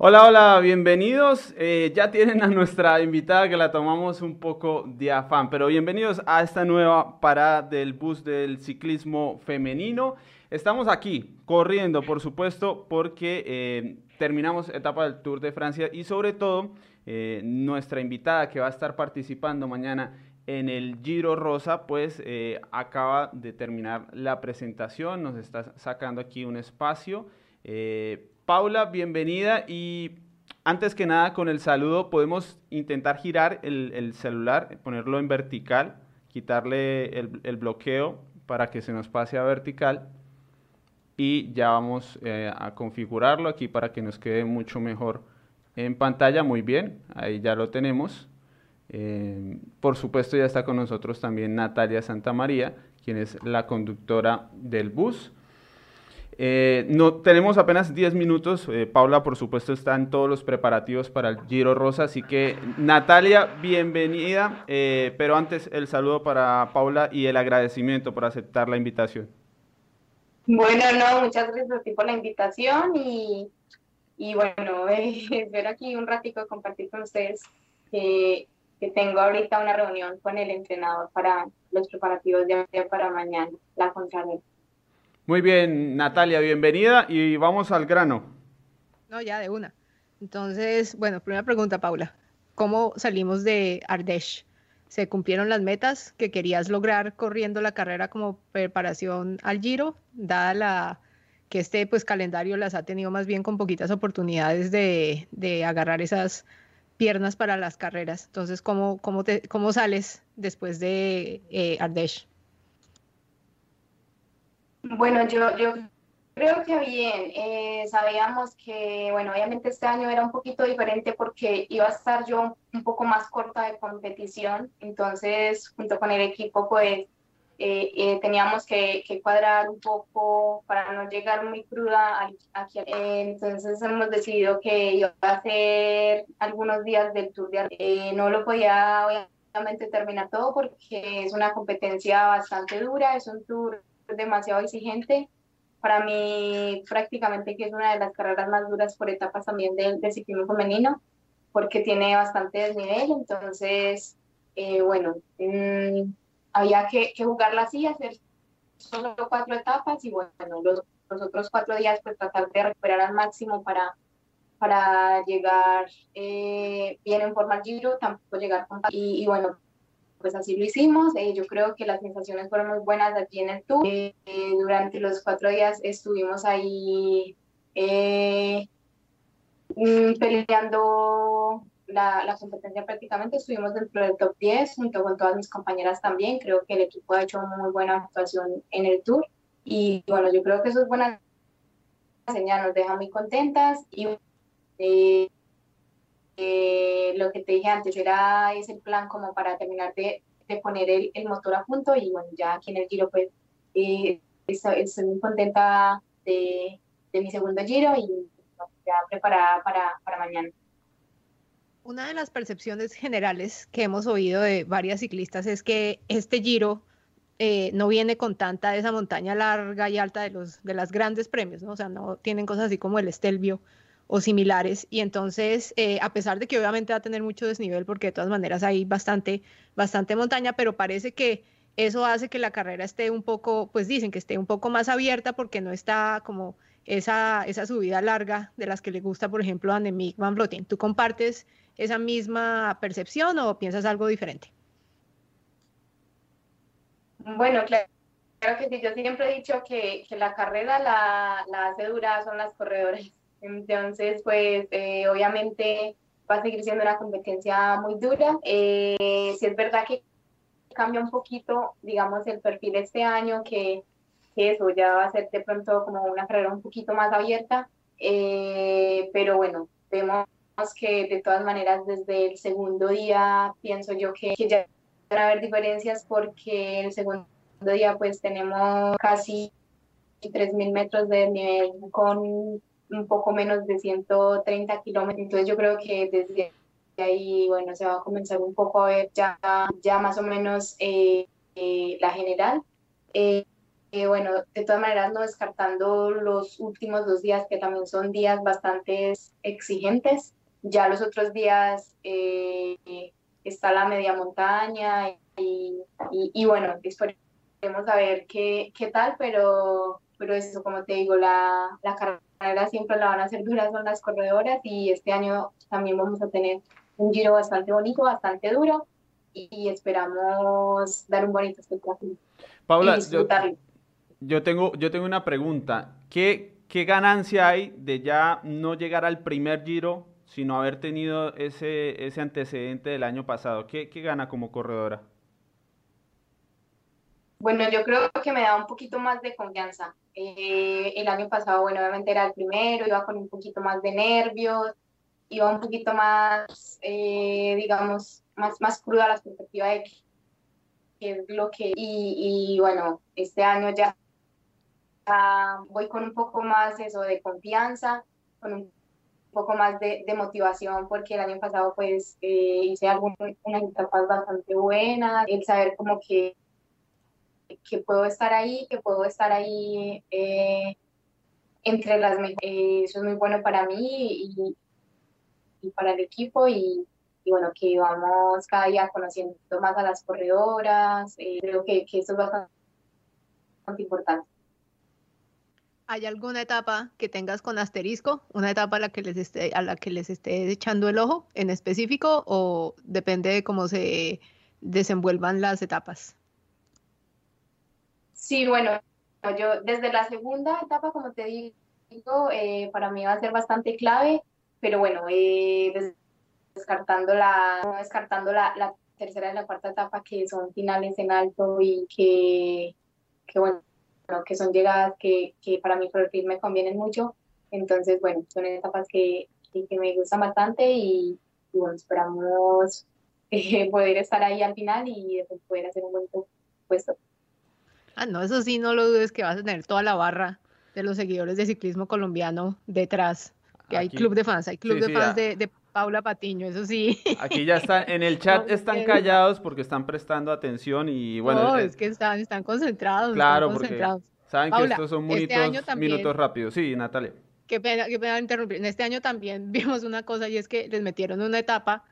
Hola, hola, bienvenidos. Eh, ya tienen a nuestra invitada que la tomamos un poco de afán, pero bienvenidos a esta nueva parada del bus del ciclismo femenino. Estamos aquí corriendo, por supuesto, porque eh, terminamos etapa del Tour de Francia y sobre todo eh, nuestra invitada que va a estar participando mañana en el Giro Rosa, pues acaba de terminar la presentación, nos está sacando aquí un espacio. Paula, bienvenida y antes que nada con el saludo podemos intentar girar el, celular, ponerlo en vertical, quitarle el, bloqueo para que se nos pase a vertical y ya vamos eh, a configurarlo aquí para que nos quede mucho mejor en pantalla. Muy bien, ahí ya lo tenemos. Eh, por supuesto ya está con nosotros también Natalia Santamaría, quien es la conductora del bus. Eh, no, tenemos apenas 10 minutos. Eh, Paula, por supuesto, está en todos los preparativos para el Giro Rosa. Así que, Natalia, bienvenida. Eh, pero antes, el saludo para Paula y el agradecimiento por aceptar la invitación. Bueno, no, muchas gracias a ti por la invitación y, y bueno, espero aquí un ratico compartir con ustedes que tengo ahorita una reunión con el entrenador para los preparativos de para mañana, la contrarreloj. Muy bien, Natalia, bienvenida y vamos al grano. No, ya de una. Entonces, bueno, primera pregunta, Paula. ¿Cómo salimos de Ardèche? ¿Se cumplieron las metas que querías lograr corriendo la carrera como preparación al Giro, dada la que este pues calendario las ha tenido más bien con poquitas oportunidades de, agarrar esas piernas para las carreras. Entonces, ¿cómo, cómo, te, cómo sales después de eh, Ardèche? Bueno, yo, yo creo que bien. Eh, sabíamos que, bueno, obviamente este año era un poquito diferente porque iba a estar yo un poco más corta de competición, entonces junto con el equipo pues eh, eh, teníamos que, cuadrar un poco para no llegar muy cruda aquí. entonces hemos decidido que iba a hacer algunos días del Tour de No lo podía obviamente terminar todo porque es una competencia bastante dura, es un tour demasiado exigente. Para mí, prácticamente que es una de las carreras más duras por etapas también del, ciclismo femenino, porque tiene bastante desnivel. Entonces, eh, bueno, mm, había que, que, jugarla así, hacer solo cuatro etapas y bueno, los, los, otros cuatro días, pues tratar de recuperar al máximo para, para llegar eh, bien en forma al giro, tampoco llegar con... Y, y bueno, pues así lo hicimos. Eh, yo creo que las sensaciones fueron muy buenas aquí en el tour. Eh, durante los cuatro días estuvimos ahí eh, mm, peleando la, la, competencia prácticamente. Estuvimos dentro del top 10 junto con todas mis compañeras también. Creo que el equipo ha hecho muy buena actuación en el tour. Y bueno, yo creo que eso es buena señal, nos deja muy contentas y eh, lo que te dije antes era ese plan como para terminar de, de poner el, el, motor a punto y bueno, ya aquí en el giro pues eh, estoy, muy contenta de, de, mi segundo giro y ya preparada para, para mañana. Una de las percepciones generales que hemos oído de varias ciclistas es que este giro eh, no viene con tanta de esa montaña larga y alta de, los, de las grandes premios, ¿no? O sea, no tienen cosas así como el Estelvio, o similares. Y entonces, eh, a pesar de que obviamente va a tener mucho desnivel, porque de todas maneras hay bastante, bastante montaña, pero parece que eso hace que la carrera esté un poco, pues dicen que esté un poco más abierta porque no está como esa, esa subida larga de las que le gusta, por ejemplo, a Annemiek van Vleuten. ¿Tú compartes esa misma percepción o piensas algo diferente? Bueno, claro. que sí, yo siempre he dicho que, que la carrera la, la hace dura son las corredoras entonces, pues eh, obviamente va a seguir siendo una competencia muy dura. Eh, si es verdad que cambia un poquito, digamos, el perfil este año, que, que eso ya va a ser de pronto como una carrera un poquito más abierta, eh, pero bueno, vemos que de todas maneras desde el segundo día pienso yo que, que ya van a haber diferencias porque el segundo día pues tenemos casi 3.000 metros de nivel con un poco menos de 130 kilómetros. Entonces yo creo que desde ahí, bueno, se va a comenzar un poco a ver ya, ya más o menos eh, eh, la general. Eh, eh, bueno, de todas maneras no descartando los últimos dos días que también son días bastante exigentes. Ya los otros días eh, está la media montaña y, y, bueno, esperemos a ver qué, qué tal, pero, pero eso, como te digo, la, la carrera siempre la van a hacer duras son las corredoras y este año también vamos a tener un giro bastante bonito, bastante duro y, esperamos dar un bonito espectáculo. Paula, yo, tengo, yo tengo una pregunta. ¿Qué, ¿Qué ganancia hay de ya no llegar al primer giro, sino haber tenido ese, ese antecedente del año pasado? ¿Qué, qué gana como corredora? Bueno, yo creo que me da un poquito más de confianza. Eh, el año pasado, bueno, obviamente era el primero, iba con un poquito más de nervios, iba un poquito más, eh, digamos, más, más cruda la perspectiva de qué es lo que... Y, y, bueno, este año ya voy con un poco más eso de confianza, con un poco más de, de motivación, porque el año pasado pues eh, hice algunas etapas bastante buenas, el saber como que que puedo estar ahí, que puedo estar ahí eh, entre las mejores. Eh, eso es muy bueno para mí y, para el equipo y, y, bueno, que vamos cada día conociendo más a las corredoras. Eh, creo que, que, eso es bastante, importante. ¿Hay alguna etapa que tengas con asterisco? ¿Una etapa a la que les esté, a la que les esté echando el ojo en específico o depende de cómo se desenvuelvan las etapas? Sí, bueno, yo desde la segunda etapa, como te digo, eh, para mí va a ser bastante clave, pero bueno, eh, descartando, la, descartando la, tercera y la cuarta etapa, que son finales en alto y que, que bueno, que son llegadas que, que para mí por el me convienen mucho. Entonces, bueno, son etapas que, que, me gustan bastante y, bueno, esperamos eh, poder estar ahí al final y poder hacer un buen puesto. Ah, no, eso sí, no lo dudes que vas a tener toda la barra de los seguidores de ciclismo colombiano detrás. Que hay club de fans, hay club de fans de, Paula Patiño, eso sí. Aquí ya están, en el chat están callados porque están prestando atención y bueno. No, es, que están, están concentrados. Claro, porque saben que estos son este minutos, minutos rápidos. Sí, Natalia. Qué pena, qué pena interrumpir. En este año también vimos una cosa y es que les metieron una etapa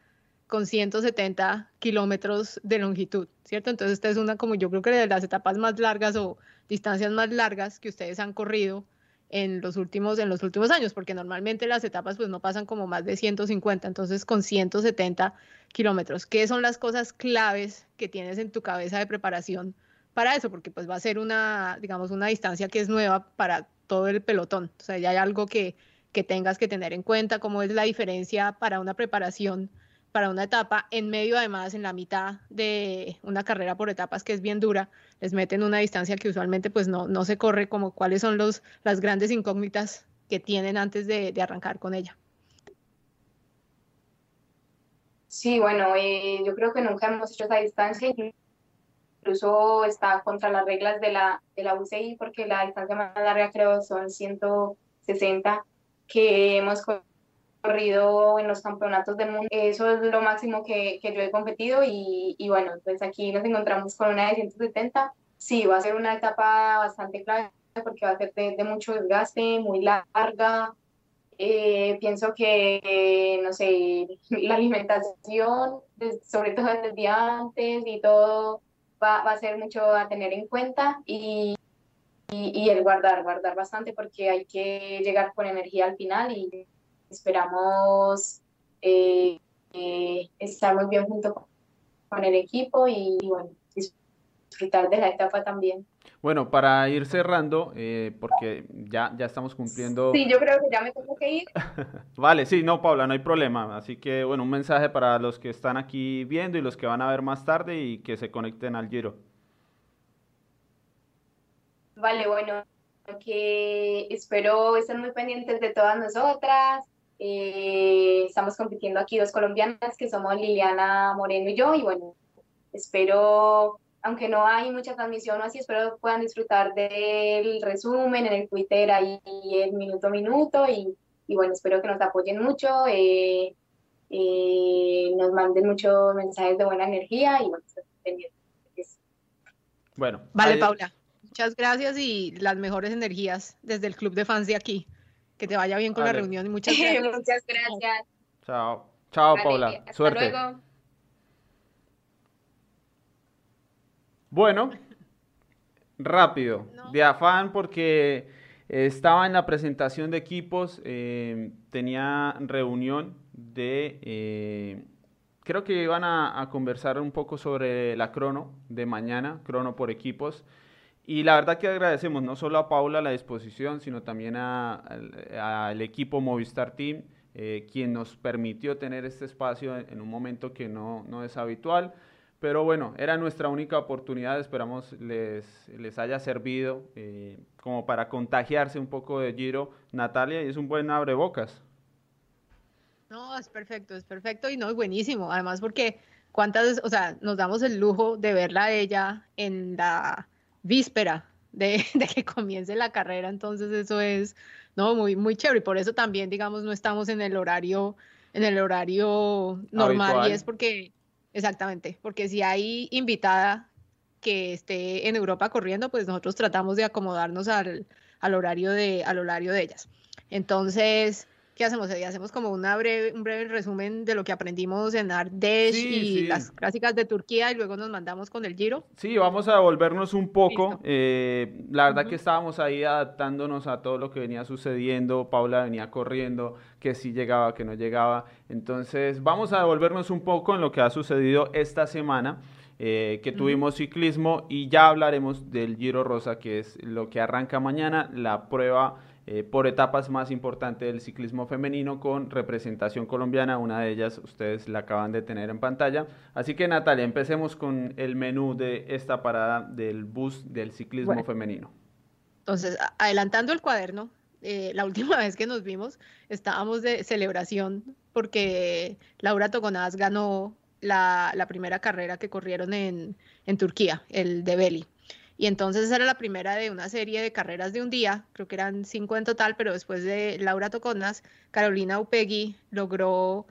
con 170 kilómetros de longitud, ¿cierto? Entonces esta es una como yo creo que de las etapas más largas o distancias más largas que ustedes han corrido en los últimos en los últimos años, porque normalmente las etapas pues no pasan como más de 150, entonces con 170 kilómetros. ¿Qué son las cosas claves que tienes en tu cabeza de preparación para eso? Porque pues va a ser una, digamos, una distancia que es nueva para todo el pelotón. O sea, ya hay algo que, que tengas que tener en cuenta, cómo es la diferencia para una preparación para una etapa, en medio además, en la mitad de una carrera por etapas que es bien dura, les meten una distancia que usualmente pues no, no se corre, como cuáles son los, las grandes incógnitas que tienen antes de, arrancar con ella. Sí, bueno, eh, yo creo que nunca hemos hecho esa distancia, incluso está contra las reglas de la, de la UCI, porque la distancia más larga creo son 160 que hemos corrido en los campeonatos del mundo. Eso es lo máximo que, que yo he competido y, y, bueno, pues aquí nos encontramos con una de 170. Sí, va a ser una etapa bastante clave porque va a ser de, mucho desgaste, muy larga. Eh, pienso que, no sé, la alimentación, sobre todo desde el día antes y todo, va, va a ser mucho a tener en cuenta y, y, y el guardar, guardar bastante porque hay que llegar con energía al final y Esperamos eh, eh, estar muy bien junto con el equipo y, bueno, disfrutar de la etapa también. Bueno, para ir cerrando, eh, porque ya, ya estamos cumpliendo... Sí, yo creo que ya me tengo que ir. vale, sí, no, Paula, no hay problema. Así que, bueno, un mensaje para los que están aquí viendo y los que van a ver más tarde y que se conecten al Giro. Vale, bueno, que espero estén muy pendientes de todas nosotras, eh, estamos compitiendo aquí dos colombianas que somos Liliana Moreno y yo y bueno, espero, aunque no hay mucha transmisión o así, espero puedan disfrutar del resumen en el Twitter ahí el minuto a minuto y, y bueno, espero que nos apoyen mucho, eh, eh, nos manden muchos mensajes de buena energía y bueno, Bueno, vale, Paula. Muchas gracias y las mejores energías desde el club de fans de aquí. Que te vaya bien con la reunión y muchas gracias. muchas gracias. Chao. Chao, Paula. Suerte. Luego. Bueno, rápido, de afán porque estaba en la presentación de equipos, eh, tenía reunión de, eh, creo que iban a, conversar un poco sobre la crono de mañana, crono por equipos. Y la verdad que agradecemos no solo a Paula la disposición, sino también al equipo Movistar Team, eh, quien nos permitió tener este espacio en, un momento que no, no es habitual. Pero bueno, era nuestra única oportunidad, esperamos les, les haya servido eh, como para contagiarse un poco de Giro, Natalia, y es un buen abrebocas. No, es perfecto, es perfecto y no, es buenísimo, además porque cuántas, o sea, nos damos el lujo de verla a ella en la víspera de, de, que comience la carrera, entonces eso es, no, muy, muy chévere, y por eso también, digamos, no estamos en el horario, en el horario normal, y es porque Exactamente, porque si hay invitada que esté en Europa corriendo, pues nosotros tratamos de acomodarnos al, horario, de, al horario de ellas. Entonces, ¿qué hacemos? Hacemos como una breve, un breve resumen de lo que aprendimos en Ardèche y las clásicas de Turquía y luego nos mandamos con el Giro. Sí, vamos a devolvernos un poco. Eh, la verdad que estábamos ahí adaptándonos a todo lo que venía sucediendo. Paula venía corriendo, que sí llegaba, que no llegaba. Entonces, vamos a devolvernos un poco en lo que ha sucedido esta semana. Eh, que tuvimos ciclismo y ya hablaremos del Giro Rosa, que es lo que arranca mañana, la prueba eh, por etapas más importantes del ciclismo femenino con representación colombiana. Una de ellas ustedes la acaban de tener en pantalla. Así que Natalia, empecemos con el menú de esta parada del bus del ciclismo femenino. Entonces, adelantando el cuaderno, eh, la última vez que nos vimos estábamos de celebración porque Laura Togonaz ganó la, primera carrera que corrieron en, en Turquía, el de Beli. Y entonces era la primera de una serie de carreras de un día, creo que eran cinco en total, pero después de Laura Toconas, Carolina Upegui logró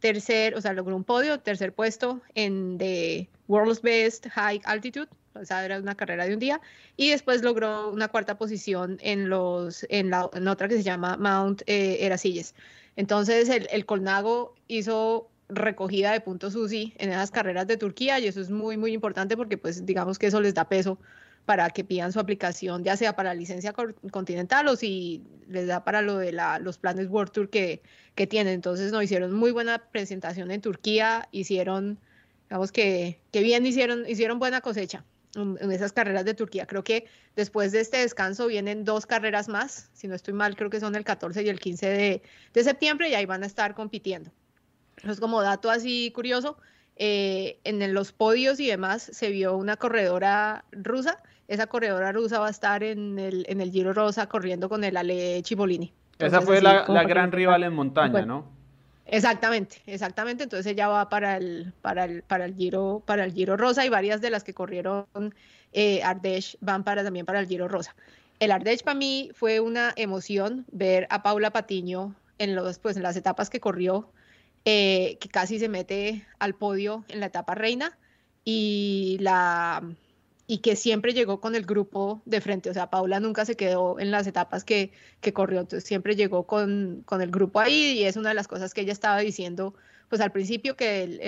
tercer, o sea, logró un podio, tercer puesto en The World's Best High Altitude, o sea, era una carrera de un día, y después logró una cuarta posición en, los, en, la, en otra que se llama Mount eh, Erasilles. Entonces el, el Colnago hizo recogida de puntos UCI en esas carreras de Turquía y eso es muy, muy importante porque pues digamos que eso les da peso para que pidan su aplicación, ya sea para licencia continental o si les da para lo de los planes World Tour que, tienen. Entonces, no, hicieron muy buena presentación en Turquía, hicieron, digamos que, que bien hicieron, hicieron buena cosecha en esas carreras de Turquía. Creo que después de este descanso vienen dos carreras más, si no estoy mal, creo que son el 14 y el 15 de, de septiembre y ahí van a estar compitiendo. Entonces, como dato así curioso, eh, en los podios y demás se vio una corredora rusa. Esa corredora rusa va a estar en el, en el Giro Rosa corriendo con el Ale Chibolini. Esa fue la, gran rival en montaña, ¿no? Exactamente, exactamente. Entonces ella va para el, para el, para el Giro, para el Giro Rosa y varias de las que corrieron eh, Ardèche van para también para el Giro Rosa. El Ardèche para mí fue una emoción ver a Paula Patiño en los, pues, en las etapas que corrió eh, que casi se mete al podio en la etapa reina y, la, y que siempre llegó con el grupo de frente. O sea, Paula nunca se quedó en las etapas que, que corrió, entonces siempre llegó con, con, el grupo ahí y es una de las cosas que ella estaba diciendo pues al principio que el,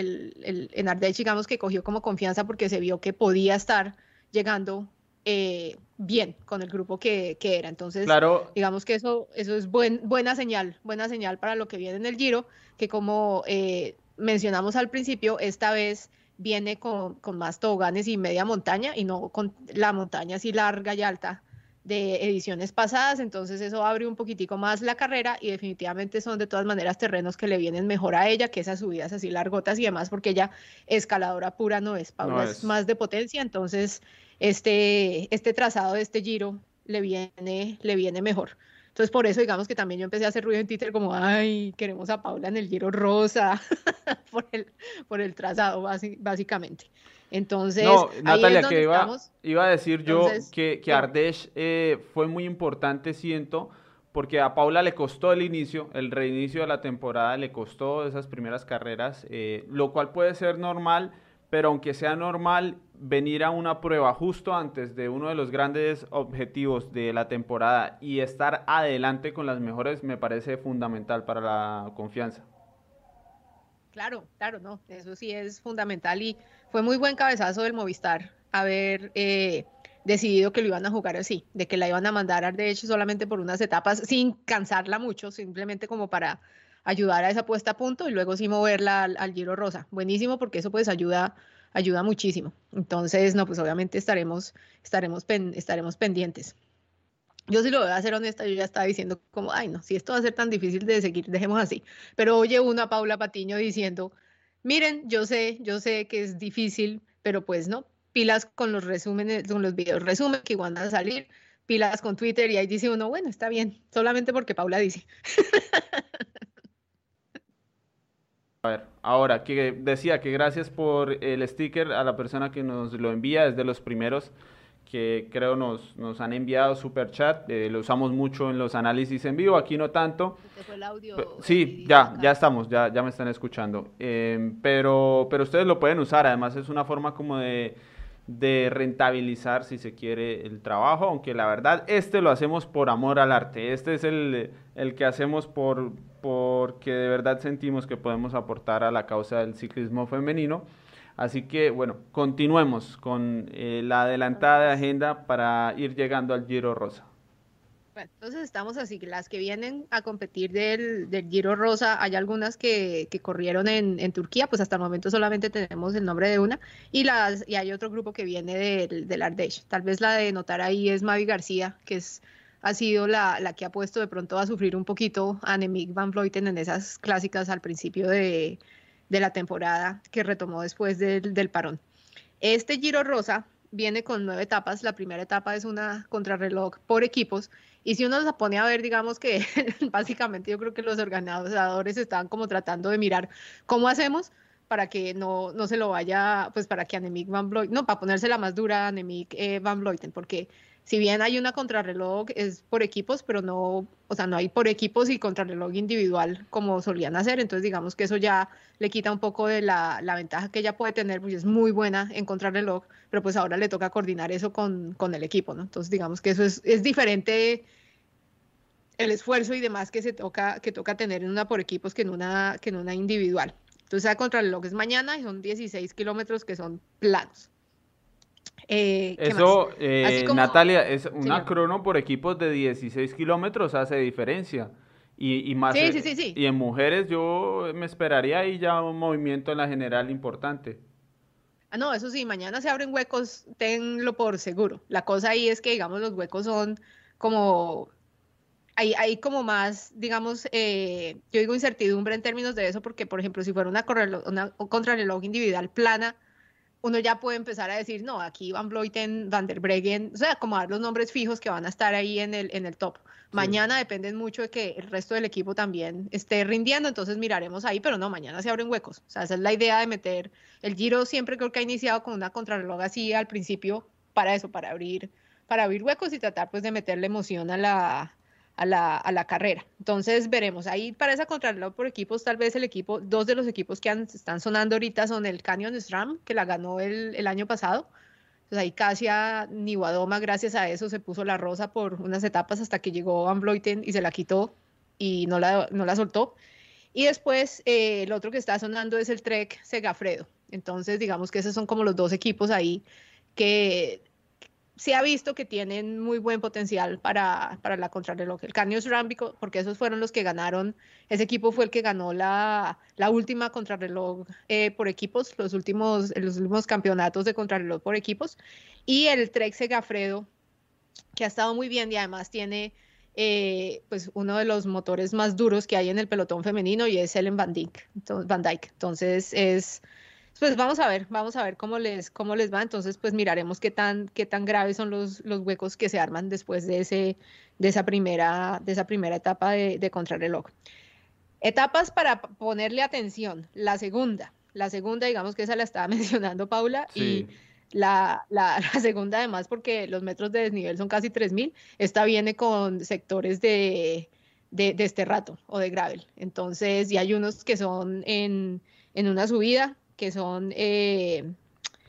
el, en Ardèche digamos que cogió como confianza porque se vio que podía estar llegando eh, bien con el grupo que, que, era. Entonces, claro. digamos que eso, eso es buen, buena señal, buena señal para lo que viene en el Giro, que como eh, mencionamos al principio, esta vez viene con, con, más toboganes y media montaña y no con la montaña así larga y alta de ediciones pasadas, entonces eso abre un poquitico más la carrera y definitivamente son de todas maneras terrenos que le vienen mejor a ella que esas subidas así largotas y demás, porque ella escaladora pura no es, Paula es. más de potencia, entonces este, este trazado de este giro le viene, le viene mejor. Entonces, por eso, digamos que también yo empecé a hacer ruido en Twitter como, ay, queremos a Paula en el giro rosa, por, el, por el trazado, básicamente. Entonces, no, Natalia, que iba, iba, a decir yo que, que Ardèche eh, fue muy importante, siento, porque a Paula le costó el inicio, el reinicio de la temporada, le costó esas primeras carreras, eh, lo cual puede ser normal pero aunque sea normal venir a una prueba justo antes de uno de los grandes objetivos de la temporada y estar adelante con las mejores me parece fundamental para la confianza. Claro, claro, no, eso sí es fundamental y fue muy buen cabezazo del Movistar haber eh, decidido que lo iban a jugar así, de que la iban a mandar de hecho solamente por unas etapas sin cansarla mucho, simplemente como para ayudar a esa puesta a punto y luego sí moverla al, Giro Rosa. Buenísimo porque eso pues ayuda, ayuda muchísimo. Entonces, no, pues obviamente estaremos, estaremos, estaremos pendientes. Yo sí lo voy a ser honesta, yo ya estaba diciendo como, ay no, si esto va a ser tan difícil de seguir, dejemos así. Pero oye una Paula Patiño diciendo, miren, yo sé, yo sé que es difícil, pero pues no, pilas con los resúmenes, con los videos resumen que van a salir, pilas con Twitter y ahí dice uno, bueno, está bien, solamente porque Paula dice. A ver, ahora que decía que gracias por el sticker a la persona que nos lo envía, es de los primeros que creo nos, nos han enviado super chat, eh, lo usamos mucho en los análisis en vivo, aquí no tanto. sí, ya, ya estamos, ya, ya me están escuchando. Em, pero, pero ustedes lo pueden usar, además es una forma como de, de rentabilizar, si se quiere, el trabajo, aunque la verdad este lo hacemos por amor al arte, este es el, el que hacemos por, porque de verdad sentimos que podemos aportar a la causa del ciclismo femenino. Así que bueno, continuemos con eh, la adelantada de agenda para ir llegando al Giro Rosa. Entonces estamos así, las que vienen a competir del, Giro Rosa, hay algunas que, corrieron en, Turquía, pues hasta el momento solamente tenemos el nombre de una, y, las, y hay otro grupo que viene del, del Ardèche. Tal vez la de notar ahí es Mavi García, que es ha sido la, la, que ha puesto de pronto a sufrir un poquito a Annemiek van Vleuten en esas clásicas al principio de, de la temporada que retomó después del, del, parón. Este Giro Rosa viene con nueve etapas. La primera etapa es una contrarreloj por equipos. Y si uno se pone a ver, digamos que básicamente yo creo que los organizadores están como tratando de mirar cómo hacemos para que no, no se lo vaya, pues para que Annemiek van Vleuten, no, para ponérsela más dura a Annemiek eh, van Vleuten, porque si bien hay una contrarreloj, es por equipos, pero no, o sea, no hay por equipos y contrarreloj individual como solían hacer. Entonces, digamos que eso ya le quita un poco de la, ventaja que ella puede tener, pues es muy buena en contrarreloj, pero pues ahora le toca coordinar eso con, el equipo, ¿no? Entonces, digamos que eso es, es diferente el esfuerzo y demás que se toca, que toca tener en una por equipos que en una, que en una individual. Entonces, la contrarreloj es mañana y son 16 kilómetros que son planos. Eh, Eso, eh, Natalia, es una crono por equipos de 16 kilómetros hace diferencia. Y, más y en mujeres yo me esperaría ahí ya un movimiento en la general importante. Ah, no, eso sí, mañana se abren huecos, tenlo por seguro. La cosa ahí es que, digamos, los huecos son como, hay, hay como más, digamos, eh, yo digo incertidumbre en términos de eso, porque, por ejemplo, si fuera una, una contrarreloj individual plana, uno ya puede empezar a decir, no, aquí Van Vleuten, Van der Breggen, o sea, como dar los nombres fijos que van a estar ahí en el, en el top. Mañana dependen mucho de que el resto del equipo también esté rindiendo, entonces miraremos ahí, pero no, mañana se abren huecos. O sea, esa es la idea de meter el Giro, siempre creo que ha iniciado con una contrarreloj así al principio, para eso, para abrir, para abrir huecos y tratar pues de meterle emoción a la, a la, carrera. Entonces veremos, ahí para esa contrarreloj por equipos, tal vez el equipo, dos de los equipos que están sonando ahorita son el Canyon SRAM, que la ganó el, año pasado. Entonces ahí casi a Niwadoma, gracias a eso, se puso la rosa por unas etapas hasta que llegó Van Vleuten y se la quitó y no la, no la soltó. Y después eh, el otro que está sonando es el Trek Segafredo. Entonces digamos que esos son como los dos equipos ahí que se ha visto que tienen muy buen potencial para, para la contrarreloj. El Canios Rambico, porque esos fueron los que ganaron, ese equipo fue el que ganó la, la última contrarreloj eh, por equipos, los últimos, los últimos campeonatos de contrarreloj por equipos, y el Trek Segafredo, que ha estado muy bien y además tiene eh, pues uno de los motores más duros que hay en el pelotón femenino y es Ellen Van Dyke. Van Dyke. Entonces es pues vamos a ver, vamos a ver cómo les, cómo les va. Entonces, pues miraremos qué tan, qué tan graves son los, los huecos que se arman después de, ese, de, esa, primera, de esa primera etapa de, de contrarreloj. Etapas para ponerle atención. La segunda, la segunda, digamos que esa la estaba mencionando Paula, y la, la, la, segunda además porque los metros de desnivel son casi 3.000, esta viene con sectores de, de, de, este rato o de gravel. Entonces, y hay unos que son en, en una subida que son, eh,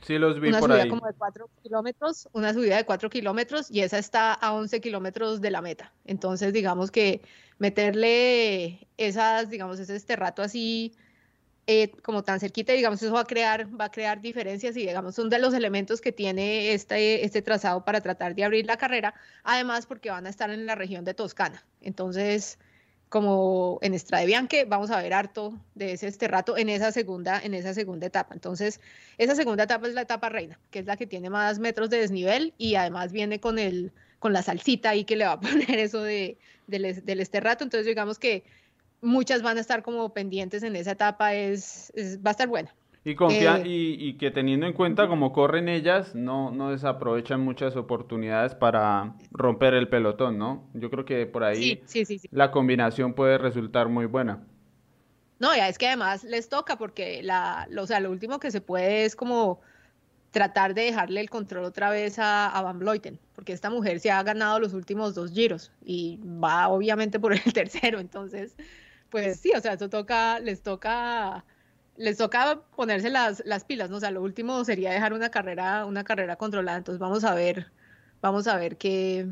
Sí, los vi una por subida ahí. como de 4 kilómetros, una subida de 4 kilómetros y esa está a 11 kilómetros de la meta. Entonces, digamos que meterle esas, digamos, ese este rato así eh, como tan cerquita, digamos, eso va a crear, va a crear diferencias y digamos, son de los elementos que tiene este, este trazado para tratar de abrir la carrera, además porque van a estar en la región de Toscana. Entonces, como en Strade Bianche, vamos a ver harto de ese este rato en esa segunda, en esa segunda etapa. Entonces, esa segunda etapa es la etapa reina, que es la que tiene más metros de desnivel y además viene con el con la salsita ahí que le va a poner eso de, del, del este rato. Entonces, digamos que muchas van a estar como pendientes en esa etapa, es, es va a estar buena. Y, confía Eh, y, y que teniendo en cuenta cómo corren ellas, no, no desaprovechan muchas oportunidades para romper el pelotón, ¿no? Yo creo que por ahí Sí, sí, sí, sí. la combinación puede resultar muy buena. No, ya es que además les toca porque la, lo- o sea, lo último que se puede es como tratar de dejarle el control otra vez a, a Van Vleuten, porque esta mujer se ha ganado los últimos dos giros y va obviamente por el tercero, entonces, pues sí, o sea, eso toca, les toca, les toca ponerse las, las pilas, ¿no? O sea, lo último sería dejar una carrera, una carrera controlada, entonces vamos a ver, vamos a ver qué,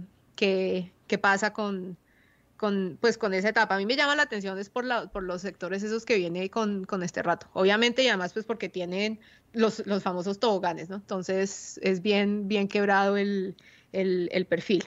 pasa con, pues, con esa etapa. A mí me llama la atención es por, la, por los sectores esos que viene con, este rato. Obviamente, y además, pues porque tienen los, famosos toboganes, ¿no? Entonces, es bien, bien quebrado el perfil.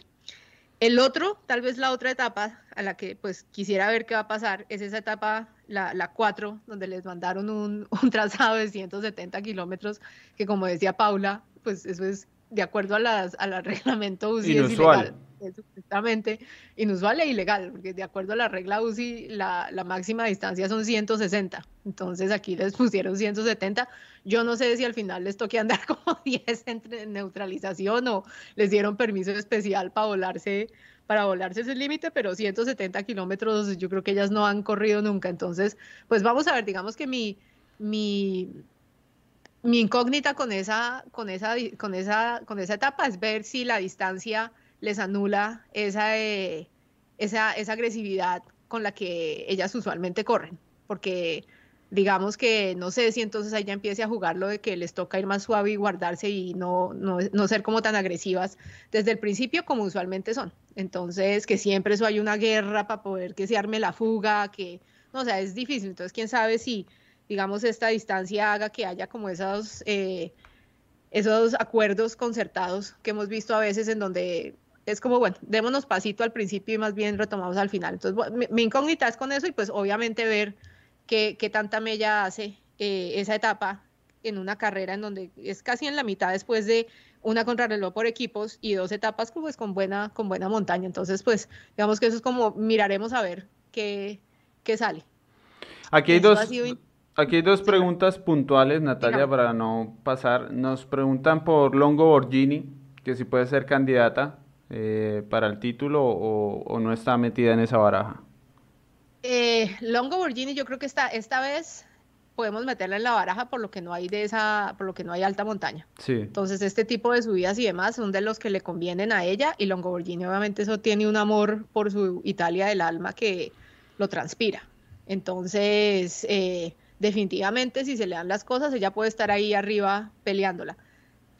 El otro, tal vez la otra etapa a la que pues quisiera ver qué va a pasar, es esa etapa, la, la 4, donde les mandaron un, un trazado de 170 kilómetros, que como decía Paula, pues eso es de acuerdo a las, a la reglamento UCI es Inusual. ilegal. Es supuestamente inusual e ilegal, porque de acuerdo a la regla UCI, la, la máxima distancia son 160. Entonces aquí les pusieron 170. Yo no sé si al final les toque andar como 10 entre neutralización o les dieron permiso especial para volarse, para volarse ese límite, pero 170 kilómetros yo creo que ellas no han corrido nunca. Entonces, pues vamos a ver, digamos que mi, mi, mi incógnita con esa, con esa, con esa, con esa etapa es ver si la distancia les anula esa, eh, esa, esa agresividad con la que ellas usualmente corren, porque digamos que no sé si entonces ahí ya empiece a jugar lo de que les toca ir más suave y guardarse y no, no, no ser como tan agresivas desde el principio como usualmente son. Entonces, que siempre eso hay una guerra para poder que se arme la fuga, que, no, o sea, es difícil. Entonces, quién sabe si, digamos, esta distancia haga que haya como esos, eh, esos acuerdos concertados que hemos visto a veces en donde es como, bueno, démonos pasito al principio y más bien retomamos al final. Entonces, mi, mi incógnita es con eso y pues obviamente ver qué, qué tanta mella hace eh, esa etapa en una carrera en donde es casi en la mitad después de una contrarreloj por equipos y dos etapas pues con buena, con buena montaña. Entonces, pues, digamos que eso es como miraremos a ver qué, qué sale. Aquí hay Eso dos, sido aquí hay dos preguntas puntuales, Natalia, para no pasar. Nos preguntan por Longo Borghini, que si puede ser candidata eh, para el título o, o no está metida en esa baraja. Eh, Longo Borghini, yo creo que esta, esta vez podemos meterla en la baraja por lo que no hay de esa, por lo que no hay alta montaña. Sí. Entonces, este tipo de subidas y demás son de los que le convienen a ella y Longoborghini obviamente eso tiene un amor por su Italia del alma que lo transpira. Entonces, eh, definitivamente si se le dan las cosas, ella puede estar ahí arriba peleándola.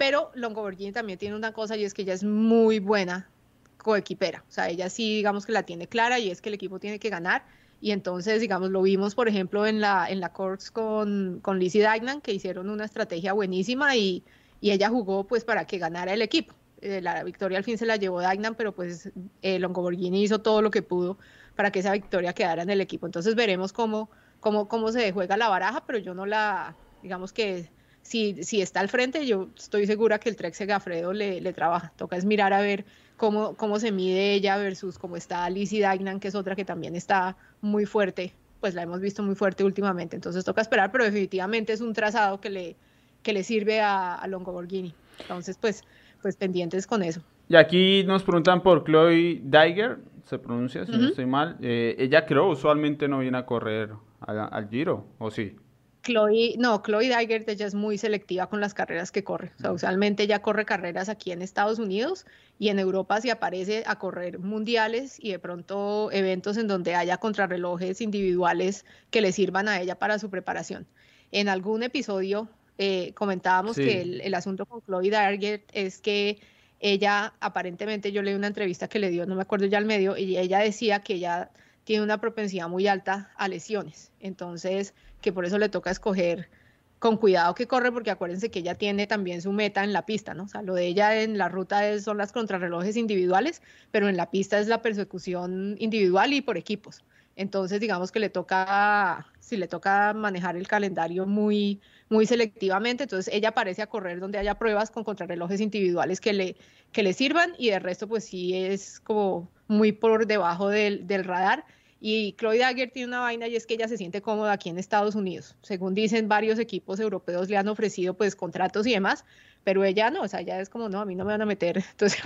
Pero Longoborghini también tiene una cosa y es que ella es muy buena coequipera. O sea, ella sí, digamos que la tiene clara y es que el equipo tiene que ganar. Y entonces, digamos, lo vimos, por ejemplo, en la, en la Corks con, con Lizzie Dignan, que hicieron una estrategia buenísima y, y ella jugó pues para que ganara el equipo. Eh, la victoria al fin se la llevó Dignan, pero pues eh, hizo todo lo que pudo para que esa victoria quedara en el equipo. Entonces veremos cómo, cómo, cómo se juega la baraja, pero yo no la, digamos que si, si está al frente, yo estoy segura que el Trek Segafredo le, le trabaja. Toca es mirar a ver cómo, cómo se mide ella versus cómo está Lizzie Dignan, que es otra que también está muy fuerte, pues la hemos visto muy fuerte últimamente. Entonces toca esperar, pero definitivamente es un trazado que le, que le sirve a, a Longoborghini. Entonces, pues, pues pendientes con eso. Y aquí nos preguntan por Chloe Daiger, se pronuncia, si no Ujú. estoy mal. Eh, ella creo usualmente no viene a correr a- al Giro, ¿o sí? Chloe, no, Chloe Dygert ella es muy selectiva con las carreras que corre. O sea, usualmente ella corre carreras aquí en Estados Unidos y en Europa se aparece a correr mundiales y de pronto eventos en donde haya contrarrelojes individuales que le sirvan a ella para su preparación. En algún episodio eh, comentábamos que el, asunto con Chloe Dargett es que ella, aparentemente, yo leí una entrevista que le dio, no me acuerdo ya al medio, y ella decía que ella tiene una propensidad muy alta a lesiones. Entonces, que por eso le toca escoger con cuidado que corre, porque acuérdense que ella tiene también su meta en la pista, ¿no? O sea, lo de ella en la ruta es, son las contrarrelojes individuales, pero en la pista es la persecución individual y por equipos. Entonces, digamos que le toca, si le toca manejar el calendario muy, muy selectivamente, entonces ella parece a correr donde haya pruebas con contrarrelojes individuales que le, que le sirvan y de resto, pues sí es como muy por debajo del, del radar. Y Chloe Dagger tiene una vaina y es que ella se siente cómoda aquí en Estados Unidos. Según dicen, varios equipos europeos le han ofrecido pues contratos y demás, pero ella no, o sea, ella es como, no, a mí no me van a meter entonces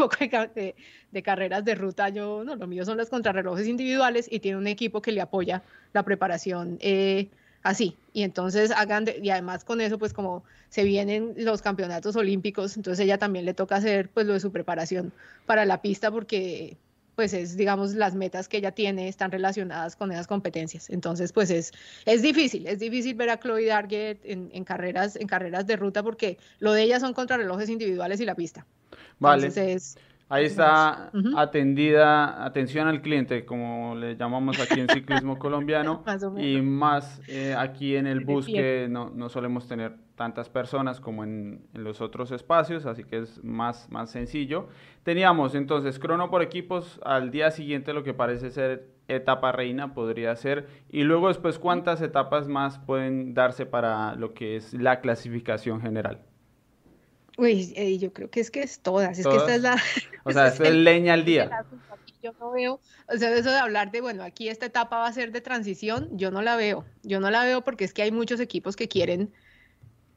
de, de, carreras de ruta, yo, no, lo mío son los contrarrelojes individuales y tiene un equipo que le apoya la preparación eh, así. Y entonces hagan, y además con eso, pues como se vienen los campeonatos olímpicos, entonces ella también le toca hacer pues lo de su preparación para la pista porque pues es, digamos, las metas que ella tiene están relacionadas con esas competencias. Entonces, pues es, es difícil, es difícil ver a Chloe Dargett en, en carreras, en carreras de ruta porque lo de ella son contrarrelojes individuales y la pista. Vale. Ahí está atendida, atención al cliente, como le llamamos aquí en ciclismo colombiano, y más eh, aquí en el bus que no, no, solemos tener tantas personas como en, en, los otros espacios, así que es más, más sencillo. Teníamos entonces crono por equipos, al día siguiente lo que parece ser etapa reina podría ser, y luego después cuántas etapas más pueden darse para lo que es la clasificación general. Uy, yo creo que es que es todas, es que esta es la... O sea, esto es leña al día. Yo no veo, o sea, eso de hablar de, bueno, aquí esta etapa va a ser de transición, yo no la veo, yo no la veo porque es que hay muchos equipos que quieren,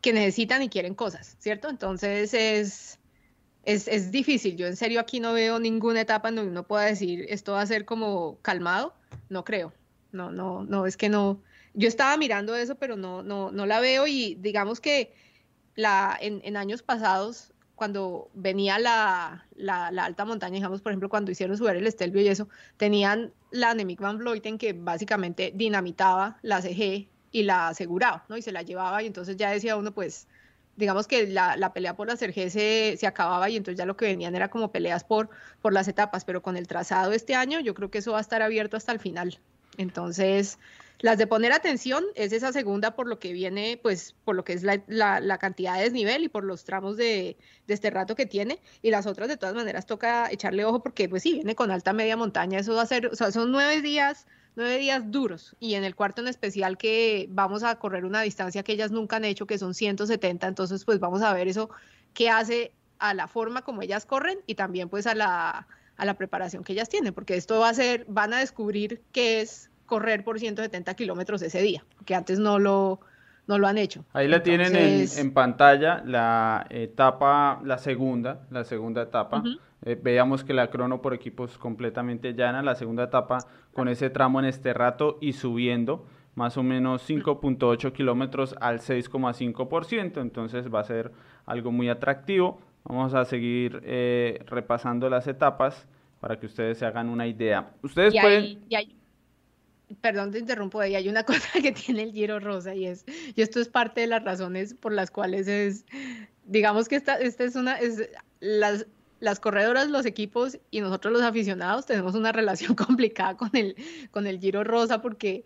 que necesitan y quieren cosas, ¿cierto? Entonces es, es, es difícil, yo en serio aquí no veo ninguna etapa en donde uno pueda decir, esto va a ser como calmado, no creo, no, no, no, es que no, yo estaba mirando eso, pero no, no, no la veo y digamos que en, años pasados, cuando venía la, alta montaña, digamos, por ejemplo, cuando hicieron subir el Estelvio y eso, tenían la Nemik van Vleuten que básicamente dinamitaba la CG y la aseguraba, ¿no? Y se la llevaba y entonces ya decía uno, pues, digamos que la, pelea por la CG se, se, acababa y entonces ya lo que venían era como peleas por, por las etapas, pero con el trazado este año yo creo que eso va a estar abierto hasta el final. Entonces, las de poner atención es esa segunda por lo que viene, pues por lo que es la, la, cantidad de desnivel y por los tramos de, de, este rato que tiene. Y las otras de todas maneras toca echarle ojo porque pues sí, viene con alta media montaña. Eso va a ser, o sea, son nueve días, nueve días duros. Y en el cuarto en especial que vamos a correr una distancia que ellas nunca han hecho, que son 170. Entonces pues vamos a ver eso qué hace a la forma como ellas corren y también pues a la, a la preparación que ellas tienen, porque esto va a ser, van a descubrir qué es correr por 170 kilómetros ese día, que antes no lo, no lo han hecho. Ahí la tienen en, pantalla, la etapa, la segunda, la segunda etapa. Eh, veíamos que la crono por equipos completamente llana, la segunda etapa con ese tramo en este rato y subiendo más o menos 5.8 kilómetros al 6,5%, entonces va a ser algo muy atractivo. Vamos a seguir eh, repasando las etapas para que ustedes se hagan una idea. Ustedes pueden perdón te interrumpo, hay una cosa que tiene el Giro Rosa y es, y esto es parte de las razones por las cuales es, digamos que esta, esta es una, es las, las corredoras, los equipos y nosotros los aficionados tenemos una relación complicada con el, con el Giro Rosa porque,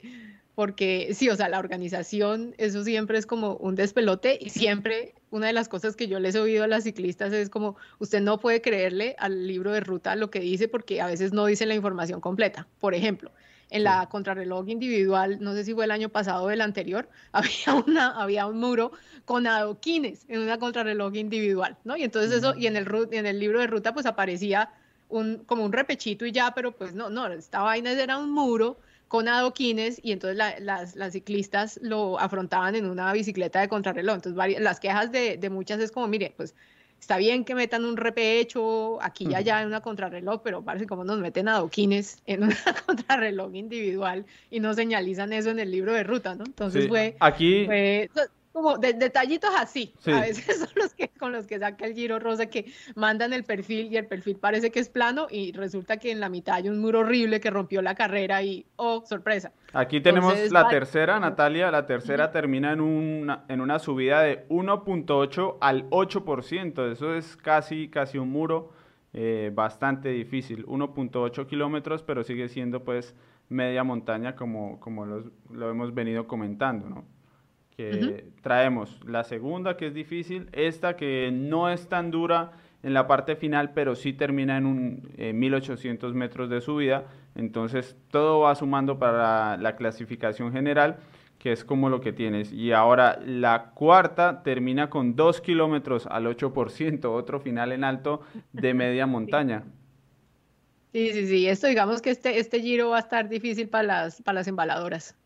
porque sí, o sea, la organización, eso siempre es como un despelote y siempre una de las cosas que yo les he oído a las ciclistas es como, usted no puede creerle al libro de ruta lo que dice porque a veces no dice la información completa. Por ejemplo, en la contrarreloj individual, no sé si fue el año pasado o el anterior, había, una, había un muro con adoquines en una contrarreloj individual, ¿no? Y entonces eso, y en el, en el libro de ruta pues aparecía un, como un repechito y ya, pero pues no, no, esta vaina era un muro con adoquines y entonces las, las, ciclistas lo afrontaban en una bicicleta de contrarreloj. Entonces las quejas de, de muchas es como, mire, pues Está bien que metan un repecho aquí y allá en una contrarreloj, pero parece como nos meten adoquines en una contrarreloj individual y no señalizan eso en el libro de ruta, ¿no? Entonces fue... Aquí... como de, detallitos así. A veces son los que con los que saca el Giro Rosa que mandan el perfil y el perfil parece que es plano y resulta que en la mitad hay un muro horrible que rompió la carrera y oh, sorpresa. Aquí tenemos la tercera, Natalia, la tercera termina en una, en una subida de 1.8 al 8%, eso es casi, casi un muro eh, bastante difícil, 1.8 kilómetros, pero sigue siendo pues media montaña como, como lo hemos venido comentando, ¿no? Que traemos. La segunda que es difícil, esta que no es tan dura en la parte final, pero sí termina en un 1800 metros de subida. Entonces todo va sumando para la, clasificación general, que es como lo que tienes. Y ahora la cuarta termina con 2 kilómetros al 8%, otro final en alto de media montaña. Sí, sí, sí. Esto digamos que este, este giro va a estar difícil para las, para las embaladoras.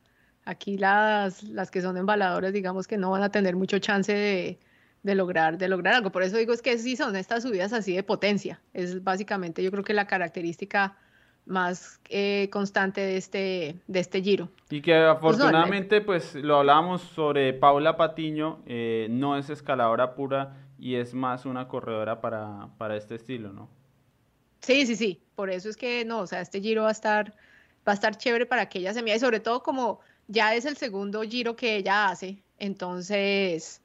Aquí las, las que son embaladoras, digamos que no van a tener mucho chance de, de, lograr, de lograr algo. Por eso digo es que sí son estas subidas así de potencia. Es básicamente yo creo que la característica más eh, constante de este, de este giro. Y que afortunadamente, pues lo hablábamos sobre Paula Patiño, eh, no es escaladora pura y es más una corredora para, para este estilo, ¿no? Sí, sí, sí. Por eso es que no, o sea, este giro va a estar, va a estar chévere para que ella se mida y sobre todo como ya es el segundo giro que ella hace, entonces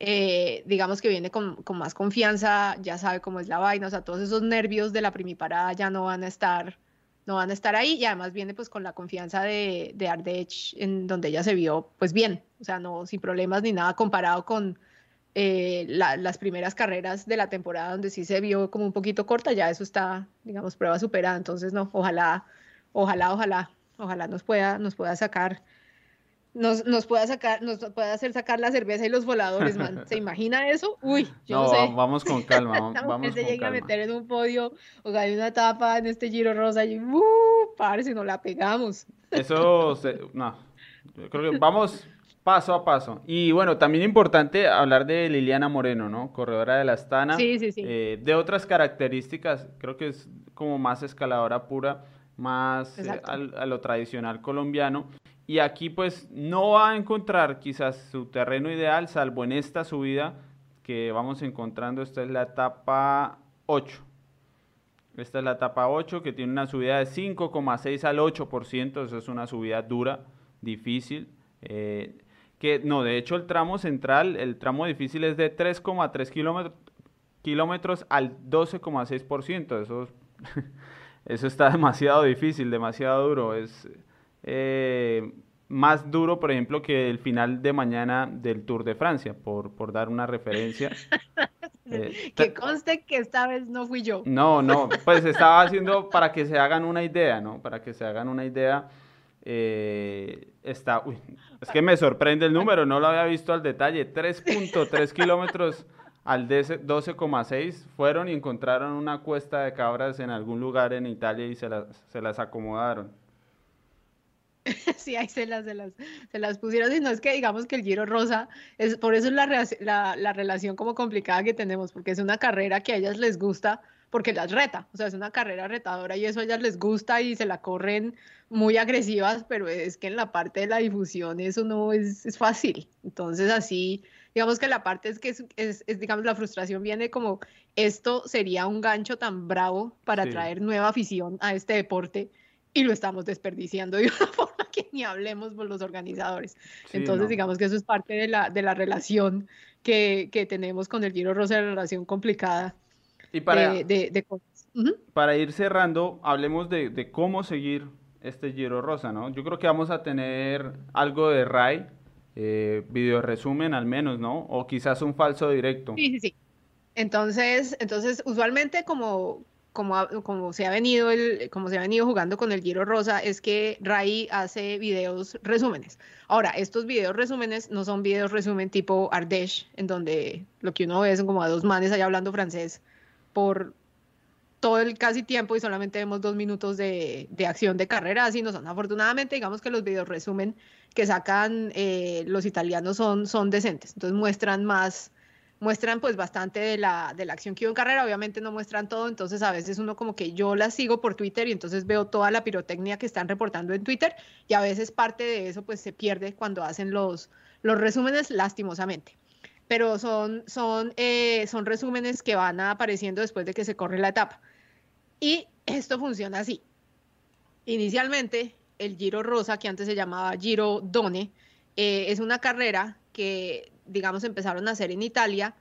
eh, digamos que viene con, más confianza, ya sabe cómo es la vaina, o sea, todos esos nervios de la primiparada ya no van a estar, no van a estar ahí y además viene pues con la confianza de, de Ardech en donde ella se vio pues bien, o sea, no sin problemas ni nada comparado con eh, las primeras carreras de la temporada donde sí se vio como un poquito corta, ya eso está, digamos, prueba superada, entonces no, ojalá, ojalá, ojalá, ojalá nos pueda, nos pueda sacar nos, nos pueda sacar, nos pueda hacer sacar la cerveza y los voladores, man. ¿Se imagina eso? Uy, yo no, sé. Vamos con calma, vamos, se llega a meter en un podio o hay una etapa en este Giro Rosa y uh, si no la pegamos. Eso, no, yo creo que vamos paso a paso. Y bueno, también importante hablar de Liliana Moreno, ¿no? Corredora de la Astana. Sí, sí, sí. Eh, de otras características, creo que es como más escaladora pura, más eh, a lo tradicional colombiano. Y aquí pues no va a encontrar quizás su terreno ideal, salvo en esta subida que vamos encontrando. Esta es la etapa 8. Esta es la etapa 8 que tiene una subida de 5,6 al 8%. Eso es una subida dura, difícil. Eh, que no, de hecho el tramo central, el tramo difícil es de 3,3 kilómetros, kilómetros al 12,6%. Eso, eso está demasiado difícil, demasiado duro. Es eh, más duro, por ejemplo, que el final de mañana del Tour de Francia, por, por dar una referencia. Eh, que conste que esta vez no fui yo. No, no, pues estaba haciendo para que se hagan una idea, ¿no? Para que se hagan una idea. Eh, está, es que me sorprende el número, no lo había visto al detalle. 3.3 kilómetros al 12,6 fueron y encontraron una cuesta de cabras en algún lugar en Italia y se las, se las acomodaron. sí, ahí se las, se las, se las pusieron. Y no es que digamos que el Giro Rosa, es, por eso es la, la, la, relación como complicada que tenemos, porque es una carrera que a ellas les gusta, porque las reta. O sea, es una carrera retadora y eso a ellas les gusta y se la corren muy agresivas, pero es que en la parte de la difusión eso no es, es fácil. Entonces, así, digamos que la parte es que es, es, digamos, la frustración viene como esto sería un gancho tan bravo para traer nueva afición a este deporte y lo estamos desperdiciando de una forma que ni hablemos por los organizadores. Entonces, digamos que eso es parte de la, de la relación que, que tenemos con el Giro Rosa, la relación complicada y para, de, Para ir cerrando, hablemos de, de, cómo seguir este Giro Rosa, ¿no? Yo creo que vamos a tener algo de RAI, eh, video resumen al menos, ¿no? O quizás un falso directo. Sí, sí, sí. Entonces, entonces usualmente como, como, se ha venido jugando con el Giro Rosa, es que Rai hace videos resúmenes. Ahora, estos videos resúmenes no son videos resumen tipo Ardèche, en donde lo que uno ve son como a dos manes allá hablando francés por todo el casi tiempo y solamente vemos dos minutos de, de acción de carrera, así no son. Afortunadamente, digamos que los videos resumen que sacan eh, los italianos son, son decentes, entonces muestran más muestran pues bastante de la, de la acción que hubo en carrera, obviamente no muestran todo, entonces a veces uno como que yo la sigo por Twitter y entonces veo toda la pirotecnia que están reportando en Twitter y a veces parte de eso pues se pierde cuando hacen los, los resúmenes lastimosamente. Pero son, son, eh, son resúmenes que van apareciendo después de que se corre la etapa. Y esto funciona así. Inicialmente, el Giro Rosa, que antes se llamaba Giro Done, eh, es una carrera que digamos, empezaron a hacer en Italia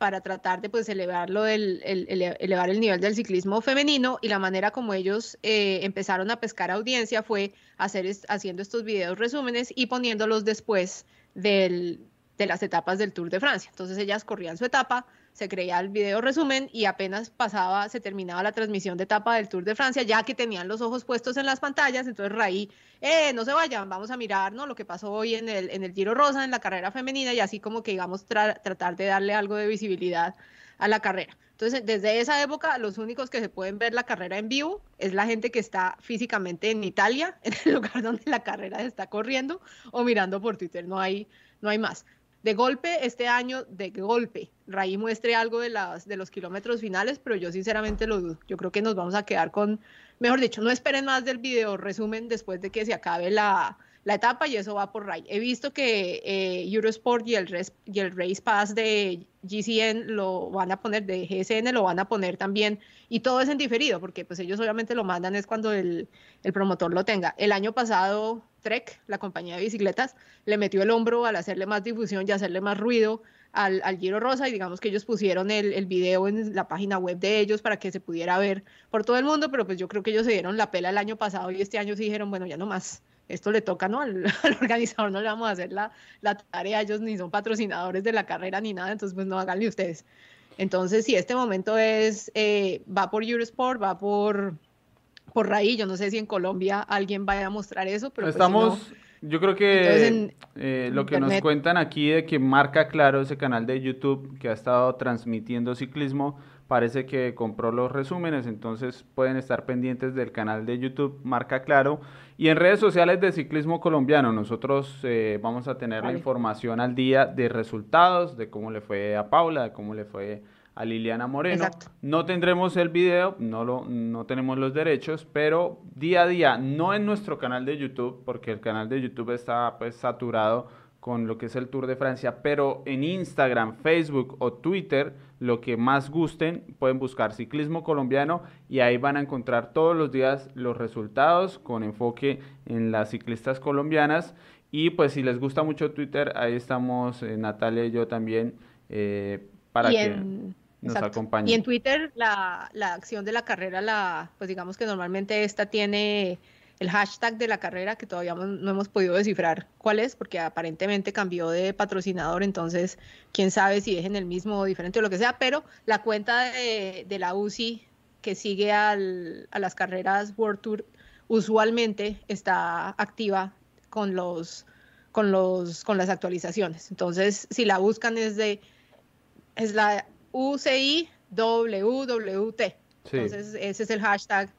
para tratar de pues elevarlo el, elevar el nivel del ciclismo femenino y la manera como ellos eh, empezaron a pescar audiencia fue hacer haciendo estos videos resúmenes y poniéndolos después del, de las etapas del Tour de Francia. Entonces ellas corrían su etapa, se creía el video resumen y apenas pasaba, se terminaba la transmisión de etapa del Tour de Francia, ya que tenían los ojos puestos en las pantallas, entonces Raí, eh, no se vayan, vamos a mirar ¿no? lo que pasó hoy en el, en el Giro Rosa, en la carrera femenina, y así como que digamos tratar de darle algo de visibilidad a la carrera. Entonces, desde esa época, los únicos que se pueden ver la carrera en vivo es la gente que está físicamente en Italia, en el lugar donde la carrera está corriendo, o mirando por Twitter, no hay, no hay más de golpe, este año, de golpe, Raí muestre algo de, las, de los kilómetros finales, pero yo sinceramente lo dudo. Yo creo que nos vamos a quedar con, mejor dicho, no esperen más del video resumen después de que se acabe la, la etapa y eso va por Ray. He visto que eh, Eurosport y el, y el Race Pass de GCN lo van a poner, de GSN lo van a poner también, y todo es en diferido, porque pues ellos obviamente lo mandan es cuando el, el promotor lo tenga. El año pasado, Trek, la compañía de bicicletas, le metió el hombro al hacerle más difusión y hacerle más ruido al, al, Giro Rosa y digamos que ellos pusieron el, el, video en la página web de ellos para que se pudiera ver por todo el mundo, pero pues yo creo que ellos se dieron la pela el año pasado y este año sí dijeron, bueno, ya no más esto le toca ¿no? Al, organizador, no le vamos a hacer la, la, tarea, ellos ni son patrocinadores de la carrera ni nada, entonces pues no háganle ustedes. Entonces, si este momento es, eh, va por Eurosport, va por, por Raí, yo no sé si en Colombia alguien vaya a mostrar eso, pero... Pues Estamos, yo creo que eh, lo que nos cuentan aquí de que marca claro ese canal de YouTube que ha estado transmitiendo ciclismo, parece que compró los resúmenes, entonces pueden estar pendientes del canal de YouTube, marca claro. Y en redes sociales de Ciclismo Colombiano, nosotros eh, vamos a tener la información al día de resultados, de cómo le fue a Paula, de cómo le fue a Liliana Moreno. No tendremos el video, no, lo, no tenemos los derechos, pero día a día, no en nuestro canal de YouTube, porque el canal de YouTube está pues saturado con lo que es el Tour de Francia, pero en Instagram, Facebook o Twitter, lo que más gusten, pueden buscar ciclismo colombiano y ahí van a encontrar todos los días los resultados con enfoque en las ciclistas colombianas. Y pues si les gusta mucho Twitter, ahí estamos eh, Natalia y yo también eh, para que nos acompañen. Y en Twitter la, la acción de la carrera, la, pues digamos que normalmente esta tiene el hashtag de la carrera que todavía no hemos podido descifrar cuál es, porque aparentemente cambió de patrocinador, entonces quién sabe si es en el mismo o diferente o lo que sea, pero la cuenta de, la UCI que sigue a las carreras World Tour usualmente está activa con los con los con las actualizaciones. Entonces, si la buscan es de es la UCI WWT. Entonces, ese es el hashtag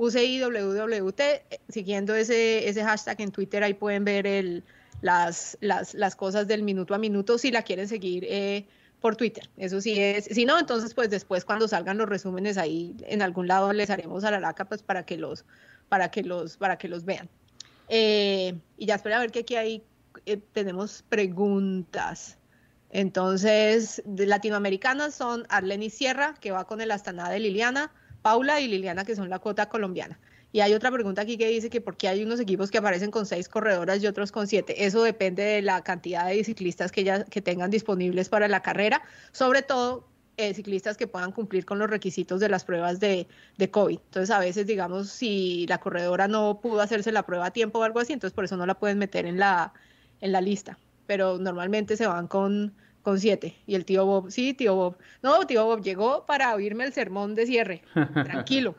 UCIWWT, siguiendo ese, ese hashtag en Twitter, ahí pueden ver el, las, las, las cosas del minuto a minuto si la quieren seguir eh, por Twitter. Eso sí es, si no, entonces pues después cuando salgan los resúmenes ahí en algún lado les haremos a la laca pues para que los, para que los, para que los vean. Eh, y ya espera a ver que aquí hay, eh, tenemos preguntas. Entonces, latinoamericanas son Arleni Sierra, que va con el Astana de Liliana, Paula y Liliana, que son la cuota colombiana. Y hay otra pregunta aquí que dice que por qué hay unos equipos que aparecen con seis corredoras y otros con siete. Eso depende de la cantidad de ciclistas que, ya, que tengan disponibles para la carrera, sobre todo eh, ciclistas que puedan cumplir con los requisitos de las pruebas de, de, COVID. Entonces, a veces, digamos, si la corredora no pudo hacerse la prueba a tiempo o algo así, entonces por eso no la pueden meter en la, en la lista. Pero normalmente se van con, con siete. Y el tío Bob, sí, tío Bob. No, tío Bob llegó para oírme el sermón de cierre. Tranquilo.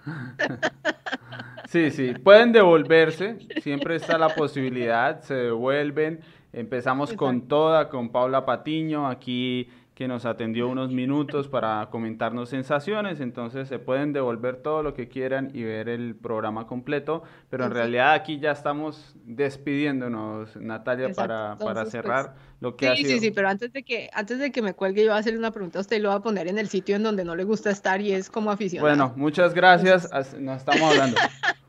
Sí, sí, pueden devolverse, siempre está la posibilidad, se devuelven. Empezamos con toda, con Paula Patiño, aquí que nos atendió unos minutos para comentarnos sensaciones, entonces se pueden devolver todo lo que quieran y ver el programa completo, pero en realidad aquí ya estamos despidiéndonos, Natalia, para, para, pues, cerrar lo que sí, ha sido. Sí, sí, pero antes de que antes de que me cuelgue yo voy a hacerle una pregunta a usted y lo voy a poner en el sitio en donde no le gusta estar y es como aficionado. Bueno, muchas gracias, nos estamos hablando.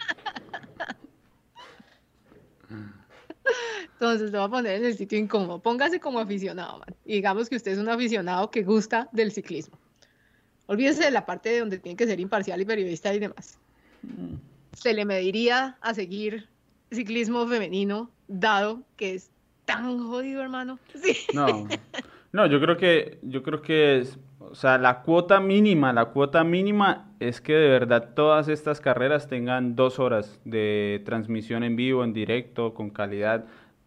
Entonces te voy a poner en el sitio incómodo. Póngase como aficionado, man. Y digamos que usted es un aficionado que gusta del ciclismo. Olvídese de la parte de donde tiene que ser imparcial y periodista y demás. Se le mediría a seguir ciclismo femenino, dado que es tan jodido, hermano. Sí. No, no, yo creo que, yo creo que es, o sea, la cuota mínima, la cuota mínima es que de verdad todas estas carreras tengan dos horas de transmisión en vivo, en directo, con calidad.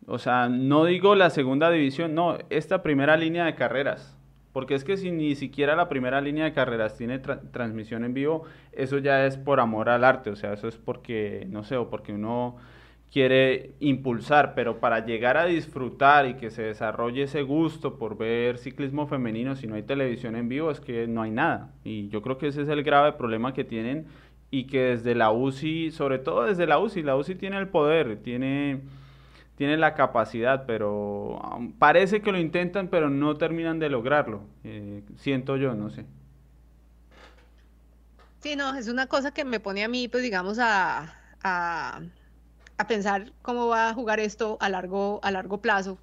O sea, no digo la segunda división, no, esta primera línea de carreras. Porque es que si ni siquiera la primera línea de carreras tiene transmisión en vivo, eso ya es por amor al arte, o sea, eso es porque, no sé, o porque uno quiere impulsar, pero para llegar a disfrutar y que se desarrolle ese gusto por ver ciclismo femenino, si no hay televisión en vivo, es que no hay nada. Y yo creo que ese es el grave problema que tienen y que desde la UCI, sobre todo desde la UCI, la UCI tiene el poder, tiene tiene la capacidad, pero um, parece que lo intentan, pero no terminan de lograrlo. Eh, siento yo, no sé. Sí, no, es una cosa que me pone a mí, pues digamos, a, a, a, pensar cómo va a jugar esto a largo, a largo plazo.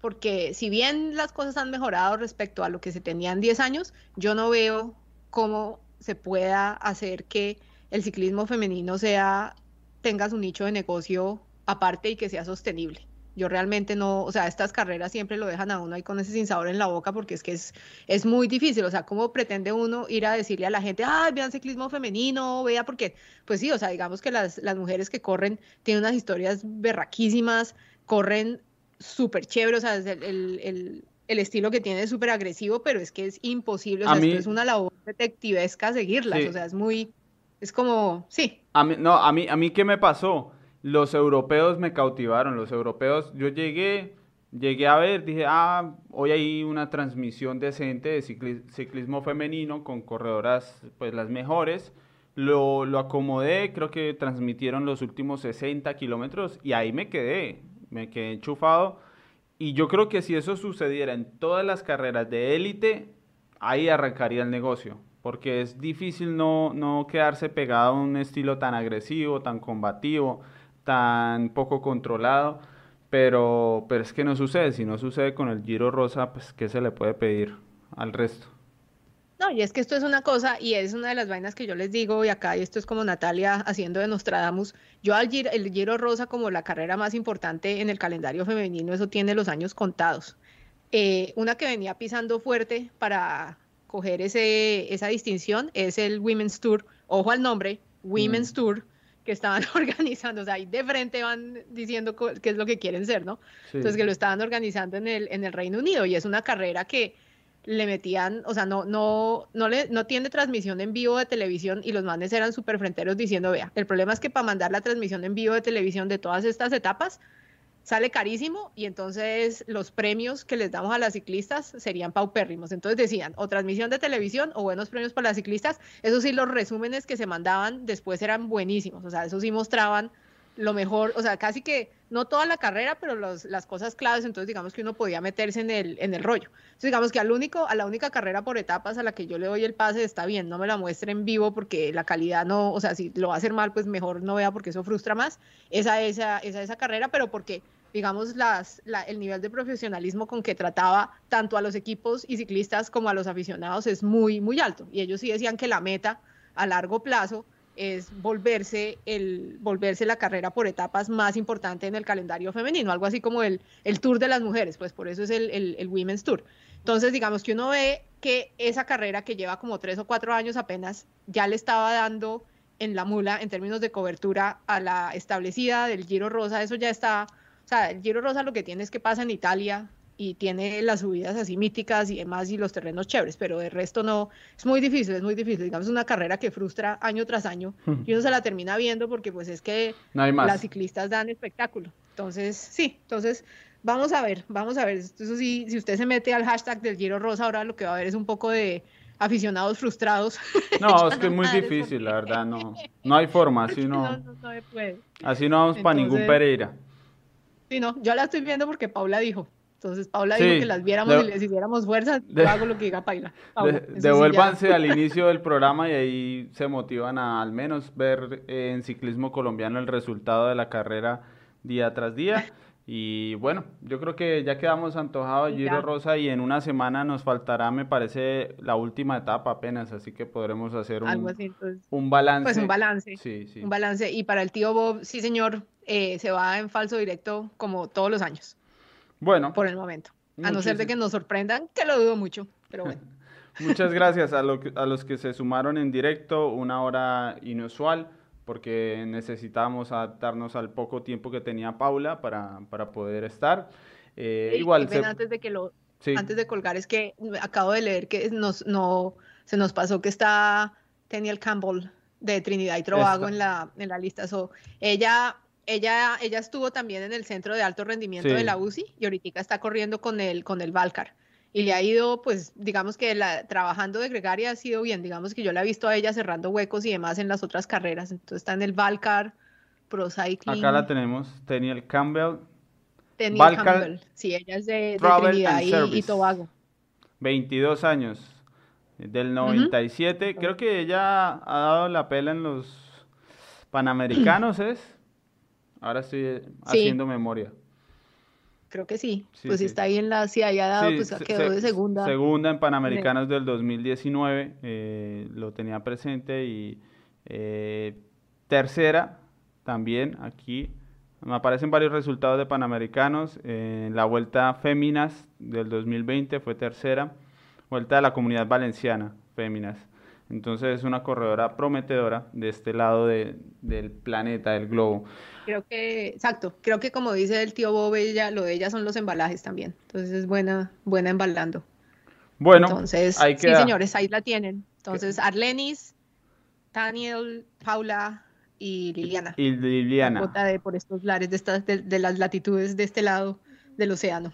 Porque si bien las cosas han mejorado respecto a lo que se tenían 10 años, yo no veo cómo se pueda hacer que el ciclismo femenino sea, tenga su nicho de negocio aparte y que sea sostenible. Yo realmente no, o sea, estas carreras siempre lo dejan a uno ahí con ese sinsabor en la boca porque es que es, es muy difícil, o sea, ¿cómo pretende uno ir a decirle a la gente, ah, vean ciclismo femenino, vea, porque, pues sí, o sea, digamos que las, las mujeres que corren tienen unas historias berraquísimas, corren súper chévere, o sea, el, el, el, estilo que tiene es súper agresivo, pero es que es imposible, o sea, es una labor detectivesca seguirlas, o sea, es muy, es como, sí. A mí, no, a mí, a mí, ¿qué me pasó? Los europeos me cautivaron, los europeos, yo llegué, llegué a ver, dije, ah, hoy hay una transmisión decente de ciclismo femenino con corredoras, pues las mejores, lo, lo acomodé, creo que transmitieron los últimos 60 kilómetros y ahí me quedé, me quedé enchufado. Y yo creo que si eso sucediera en todas las carreras de élite, ahí arrancaría el negocio, porque es difícil no, no quedarse pegado a un estilo tan agresivo, tan combativo tan poco controlado, pero, pero es que no sucede, si no sucede con el Giro Rosa, pues ¿qué se le puede pedir al resto? No, y es que esto es una cosa, y es una de las vainas que yo les digo, y acá, y esto es como Natalia haciendo de Nostradamus, yo al Giro, el Giro Rosa como la carrera más importante en el calendario femenino, eso tiene los años contados. Eh, una que venía pisando fuerte para coger ese, esa distinción es el Women's Tour, ojo al nombre, Women's mm. Tour, que estaban organizando, o sea, ahí de frente van diciendo qué es lo que quieren ser, ¿no? Entonces que lo estaban organizando en el, en el Reino Unido y es una carrera que le metían, o sea, no, no, no, le, no tiene transmisión en vivo de televisión y los manes eran súper fronteros diciendo, vea, el problema es que para mandar la transmisión en vivo de televisión de todas estas etapas, sale carísimo y entonces los premios que les damos a las ciclistas serían paupérrimos. Entonces decían o transmisión de televisión o buenos premios para las ciclistas. Eso sí, los resúmenes que se mandaban después eran buenísimos. O sea, eso sí mostraban lo mejor, o sea, casi que no toda la carrera, pero las cosas claves, entonces digamos que uno podía meterse en el, en el rollo. Entonces digamos que al único, a la única carrera por etapas a la que yo le doy el pase está bien, no me la muestre en vivo porque la calidad no, o sea, si lo va a hacer mal, pues mejor no vea porque eso frustra más. Esa, esa, esa, esa carrera, pero porque digamos, el nivel de profesionalismo con que trataba tanto a los equipos y ciclistas como a los aficionados es muy, muy alto. Y ellos sí decían que la meta a largo plazo es volverse, el, volverse la carrera por etapas más importante en el calendario femenino, algo así como el, el Tour de las Mujeres, pues por eso es el, el, el Women's Tour. Entonces, digamos que uno ve que esa carrera que lleva como tres o cuatro años apenas, ya le estaba dando en la mula en términos de cobertura a la establecida del Giro Rosa, eso ya está o sea, el Giro Rosa lo que tiene es que pasa en Italia y tiene las subidas así míticas y demás y los terrenos chéveres, pero de resto no, es muy difícil, es muy difícil, digamos, una carrera que frustra año tras año y uno se la termina viendo porque pues es que las ciclistas dan espectáculo. Entonces, sí, entonces Vamos a ver, vamos a ver. Eso sí, si usted se mete al hashtag del Giro Rosa, ahora lo que va a ver es un poco de aficionados frustrados. No, es que es muy difícil, la verdad, no, no hay forma, así no, no, no así no vamos para ningún Pereira. Sí, no, yo la estoy viendo porque Paula dijo. Entonces Paula dijo que las viéramos y les hiciéramos fuerza, yo hago lo que diga Paula. devuélvanse al inicio del programa y ahí se motivan a al menos ver en ciclismo colombiano el resultado de la carrera día tras día. Y bueno, yo creo que ya quedamos antojados de Giro Rosa y en una semana nos faltará, me parece, la última etapa apenas, así que podremos hacer un, un balance. Pues un balance. Sí, sí. Un balance. Y para el tío Bob, sí señor, eh, se va en falso directo como todos los años. Bueno. Por el momento. A no ser de que nos sorprendan, que lo dudo mucho, pero bueno. Muchas gracias a, a los que se sumaron en directo, una hora inusual porque necesitábamos adaptarnos al poco tiempo que tenía Paula para, para poder estar. Eh, igual antes de que lo antes de colgar es que acabo de leer que nos no se nos pasó que está Daniel Campbell de Trinidad y Tobago en la en la lista. So, ella ella ella estuvo también en el centro de alto rendimiento de la UCI y ahorita está corriendo con el con el Valcar y le ha ido, pues, digamos que la, trabajando de gregaria ha sido bien, digamos que yo la he visto a ella cerrando huecos y demás en las otras carreras, entonces está en el Valcar, Pro Cycling. Acá la tenemos, Daniel Campbell. Daniel Campbell, sí, ella es de, Trinidad y, Tobago. 22 años, del 97, creo que ella ha dado la pela en los Panamericanos, ¿es? Ahora estoy haciendo memoria creo que sí. pues si está ahí en la, si haya dado, pues quedó de segunda. Segunda en Panamericanos del 2019, eh, lo tenía presente y eh, tercera también aquí. Me aparecen varios resultados de Panamericanos. en la Vuelta Féminas del 2020 fue tercera. Vuelta de la Comunidad Valenciana, Féminas. Entonces es una corredora prometedora de este lado del planeta, del globo. Creo que, exacto, creo que como dice el tío Bob, lo de ella son los embalajes también. Entonces es buena, buena embalando. Bueno, entonces, sí, señores, ahí la tienen. Entonces, Arlenis, Daniel, Paula y Liliana. Y Liliana. de, por estos lares de, estas, de las latitudes de este lado del océano.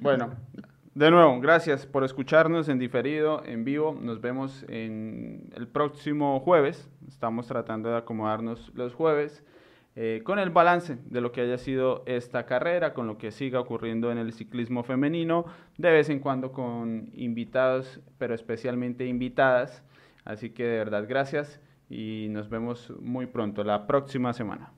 Bueno, de nuevo, gracias por escucharnos en diferido, en vivo. Nos vemos en el próximo jueves. Estamos tratando de acomodarnos los jueves. Eh, con el balance de lo que haya sido esta carrera, con lo que siga ocurriendo en el ciclismo femenino, de vez en cuando con invitados, pero especialmente invitadas. Así que de verdad gracias y nos vemos muy pronto, la próxima semana.